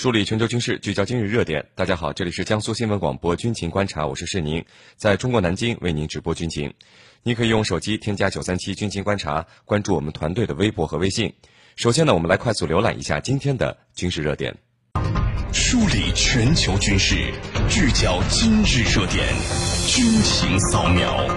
梳理全球军事，聚焦今日热点。大家好，这里是江苏新闻广播军情观察，我是世宁，在中国南京为您直播军情。您可以用手机添加九三七军情观察，关注我们团队的微博和微信。首先呢，我们来快速浏览一下今天的军事热点。梳理全球军事，聚焦今日热点，军情扫描。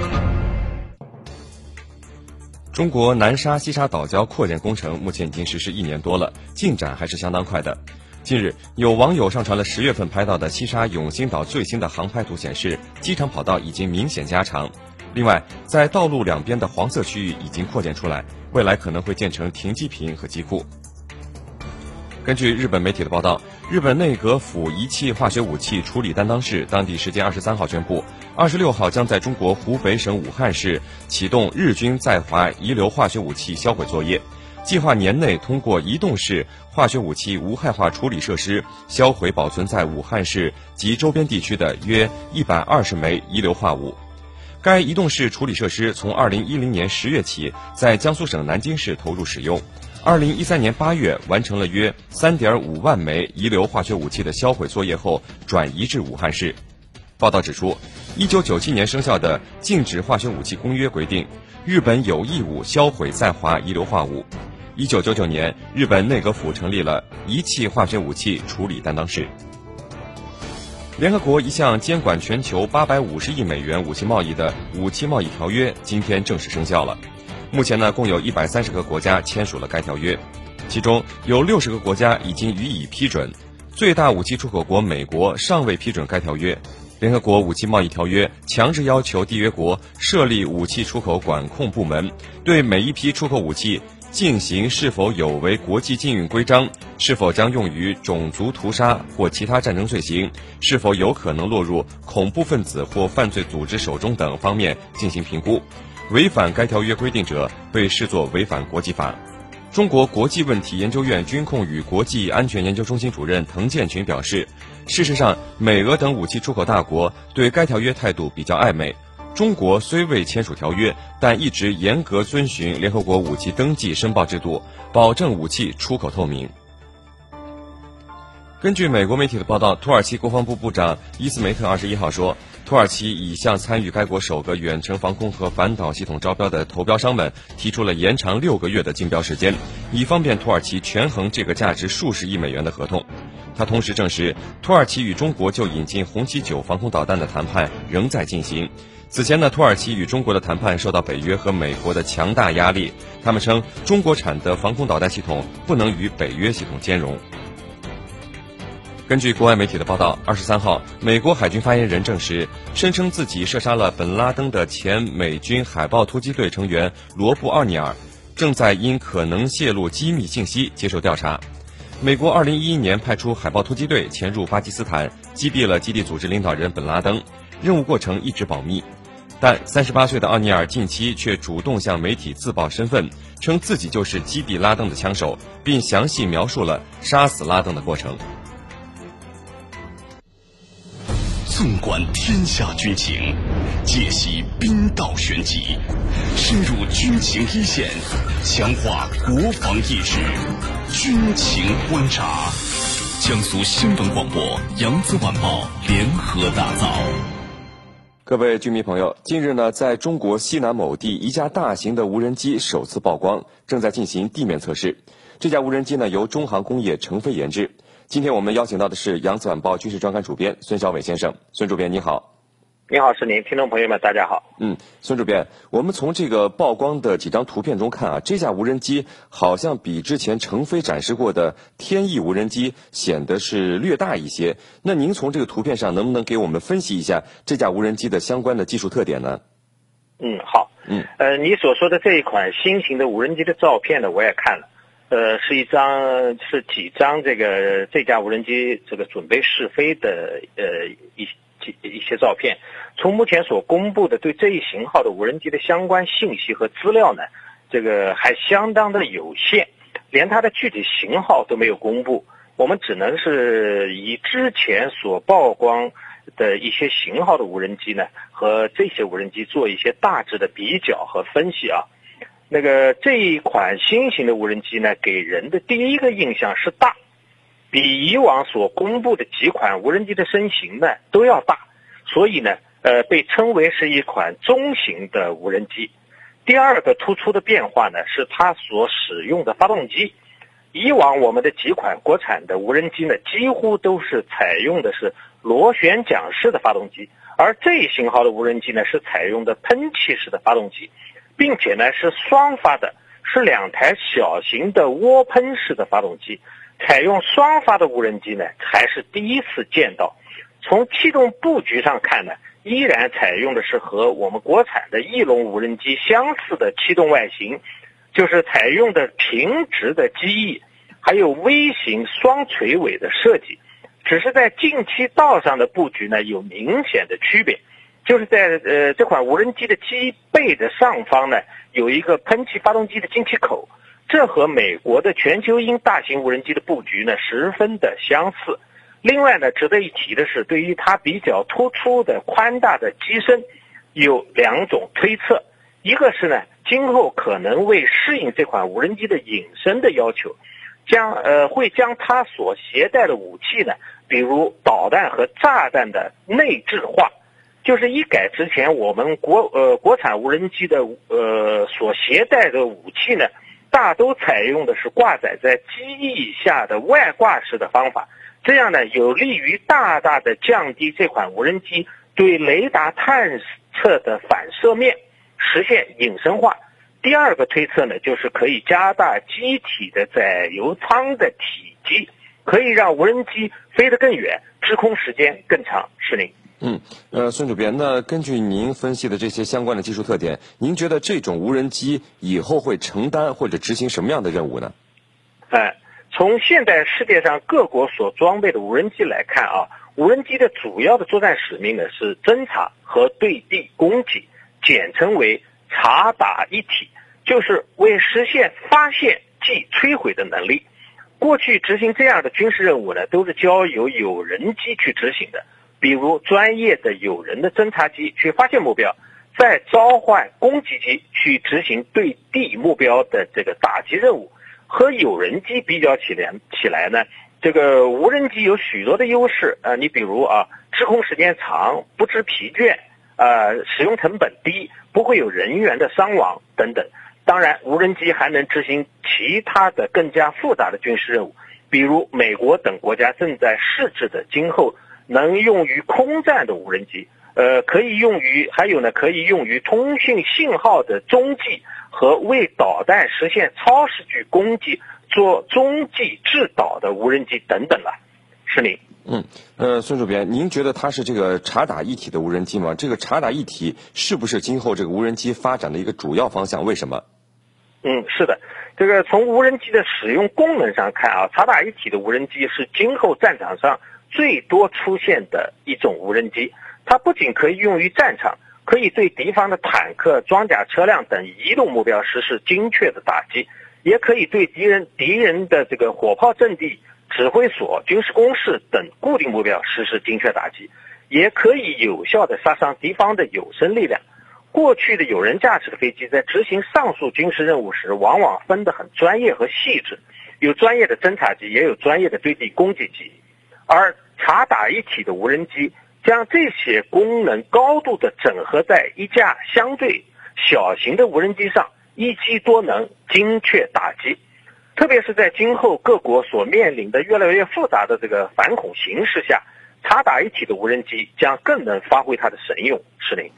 中国南沙西沙岛礁扩建工程目前已经实施一年多了，进展还是相当快的。近日，有网友上传了十月份拍到的西沙永兴岛最新的航拍图，显示机场跑道已经明显加长。另外，在道路两边的黄色区域已经扩建出来，未来可能会建成停机坪和机库。根据日本媒体的报道，日本内阁府仪器化学武器处理担当室当地时间二十三号宣布，二十六号将在中国湖北省武汉市启动日军在华遗留化学武器销毁作业。计划年内通过移动式化学武器无害化处理设施销毁保存在武汉市及周边地区的约一百二十枚遗留化物。该移动式处理设施从二零一零年十月起在江苏省南京市投入使用，二零一三年八月完成了约三点五万枚遗留化学武器的销毁作业后转移至武汉市。报道指出，一九九七年生效的《禁止化学武器公约》规定，日本有义务销毁在华遗留化物。一九九九年，日本内阁府成立了仪器化学武器处理担当室。联合国一项监管全球八百五十亿美元武器贸易的武器贸易条约今天正式生效了。目前呢，共有一百三十个国家签署了该条约，其中有六十个国家已经予以批准。最大武器出口国美国尚未批准该条约。联合国武器贸易条约强制要求缔约国设立武器出口管控部门，对每一批出口武器。进行是否有违国际禁运规章，是否将用于种族屠杀或其他战争罪行，是否有可能落入恐怖分子或犯罪组织手中等方面进行评估。违反该条约规定者被视作违反国际法。中国国际问题研究院军控与国际安全研究中心主任滕建群表示，事实上，美俄等武器出口大国对该条约态度比较暧昧。中国虽未签署条约，但一直严格遵循联合国武器登记申报制度，保证武器出口透明。根据美国媒体的报道，土耳其国防部部长伊斯梅特二十一号说，土耳其已向参与该国首个远程防空和反导系统招标的投标商们提出了延长六个月的竞标时间，以方便土耳其权衡这个价值数十亿美元的合同。他同时证实，土耳其与中国就引进红旗九防空导弹的谈判仍在进行。此前呢，土耳其与中国的谈判受到北约和美国的强大压力。他们称，中国产的防空导弹系统不能与北约系统兼容。根据国外媒体的报道，二十三号，美国海军发言人证实，声称自己射杀了本拉登的前美军海豹突击队成员罗布·奥尼尔，正在因可能泄露机密信息接受调查。美国二零一一年派出海豹突击队潜入巴基斯坦，击毙了基地组织领导人本拉登，任务过程一直保密。但三十八岁的奥尼尔近期却主动向媒体自曝身份，称自己就是击毙拉登的枪手，并详细描述了杀死拉登的过程。纵观天下军情，解析兵道玄机，深入军情一线，强化国防意识，军情观察。江苏新闻广播、扬子晚报联合打造。各位军迷朋友，近日呢，在中国西南某地，一架大型的无人机首次曝光，正在进行地面测试。这架无人机呢，由中航工业成飞研制。今天我们邀请到的是《扬子晚报》军事专刊主编孙晓伟先生。孙主编，你好。你好，是您，听众朋友们，大家好。嗯，孙主编，我们从这个曝光的几张图片中看啊，这架无人机好像比之前成飞展示过的天翼无人机显得是略大一些。那您从这个图片上能不能给我们分析一下这架无人机的相关的技术特点呢？嗯，好。嗯，呃，你所说的这一款新型的无人机的照片呢，我也看了。呃，是一张，是几张这个这架无人机这个准备试飞的呃一。一些照片，从目前所公布的对这一型号的无人机的相关信息和资料呢，这个还相当的有限，连它的具体型号都没有公布。我们只能是以之前所曝光的一些型号的无人机呢，和这些无人机做一些大致的比较和分析啊。那个这一款新型的无人机呢，给人的第一个印象是大，比以往所公布的几款无人机的身形呢都要大，所以呢，呃，被称为是一款中型的无人机。第二个突出的变化呢，是它所使用的发动机。以往我们的几款国产的无人机呢，几乎都是采用的是螺旋桨式的发动机，而这一型号的无人机呢，是采用的喷气式的发动机，并且呢是双发的，是两台小型的涡喷式的发动机。采用双发的无人机呢，还是第一次见到。从气动布局上看呢，依然采用的是和我们国产的翼龙无人机相似的气动外形。就是采用的平直的机翼，还有微型双垂尾的设计，只是在进气道上的布局呢有明显的区别。就是在呃这款无人机的机背的上方呢有一个喷气发动机的进气口，这和美国的全球鹰大型无人机的布局呢十分的相似。另外呢值得一提的是，对于它比较突出的宽大的机身，有两种推测，一个是呢。今后可能为适应这款无人机的隐身的要求，将呃会将它所携带的武器呢，比如导弹和炸弹的内置化，就是一改之前我们国呃国产无人机的呃所携带的武器呢，大都采用的是挂载在机翼下的外挂式的方法，这样呢有利于大大的降低这款无人机对雷达探测的反射面。实现隐身化。第二个推测呢，就是可以加大机体的载油舱的体积，可以让无人机飞得更远，滞空时间更长。是您。嗯，呃，孙主编，那根据您分析的这些相关的技术特点，您觉得这种无人机以后会承担或者执行什么样的任务呢？哎，从现在世界上各国所装备的无人机来看啊，无人机的主要的作战使命呢是侦察和对地攻击。简称为察打一体，就是为实现发现即摧毁的能力。过去执行这样的军事任务呢，都是交由有人机去执行的，比如专业的有人的侦察机去发现目标，再召唤攻击机去执行对地目标的这个打击任务。和有人机比较起来起来呢，这个无人机有许多的优势啊，你比如啊，滞空时间长，不知疲倦。呃，使用成本低，不会有人员的伤亡等等。当然，无人机还能执行其他的更加复杂的军事任务，比如美国等国家正在试制的今后能用于空战的无人机。呃，可以用于还有呢，可以用于通讯信号的中继和为导弹实现超视距攻击做中继制导的无人机等等了。是您。嗯，呃，孙主编，您觉得它是这个察打一体的无人机吗？这个察打一体是不是今后这个无人机发展的一个主要方向？为什么？嗯，是的，这个从无人机的使用功能上看啊，察打一体的无人机是今后战场上最多出现的一种无人机。它不仅可以用于战场，可以对敌方的坦克、装甲车辆等移动目标实施精确的打击，也可以对敌人敌人的这个火炮阵地。指挥所、军事工事等固定目标实施精确打击，也可以有效的杀伤敌方的有生力量。过去的有人驾驶的飞机在执行上述军事任务时，往往分得很专业和细致，有专业的侦察机，也有专业的对地攻击机。而察打一体的无人机将这些功能高度的整合在一架相对小型的无人机上，一机多能，精确打击。特别是在今后各国所面临的越来越复杂的这个反恐形势下，察打一体的无人机将更能发挥它的神用。是您。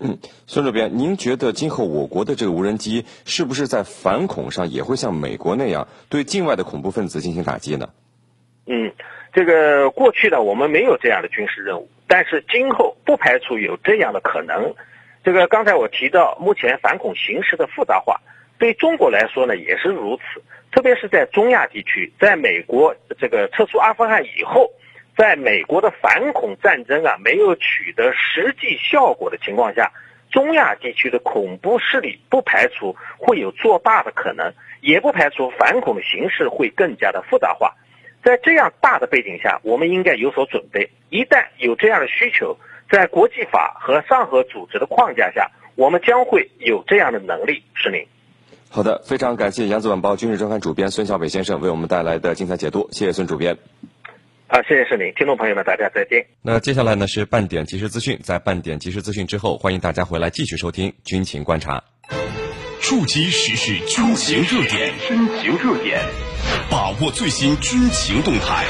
嗯，孙主编，您觉得今后我国的这个无人机是不是在反恐上也会像美国那样对境外的恐怖分子进行打击呢？嗯，这个过去呢我们没有这样的军事任务，但是今后不排除有这样的可能。这个刚才我提到，目前反恐形势的复杂化，对中国来说呢也是如此。特别是在中亚地区，在美国这个撤出阿富汗以后，在美国的反恐战争啊没有取得实际效果的情况下，中亚地区的恐怖势力不排除会有做大的可能，也不排除反恐的形势会更加的复杂化。在这样大的背景下，我们应该有所准备。一旦有这样的需求，在国际法和上合组织的框架下，我们将会有这样的能力。是您。好的，非常感谢扬子晚报军事周刊主编孙小伟先生为我们带来的精彩解读，谢谢孙主编。好，谢谢是您，听众朋友们，大家再见。那接下来呢是半点即时资讯，在半点即时资讯之后，欢迎大家回来继续收听军情观察，触及时事军情热点，军情热点，把握最新军情动态，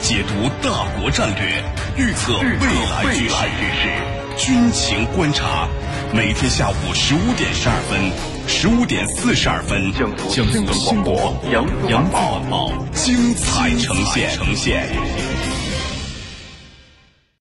解读大国战略，预测未来局势。军情观察，每天下午十五点十二分、十五点四十二分，江苏新闻广播《杨杨宝宝》精彩呈现。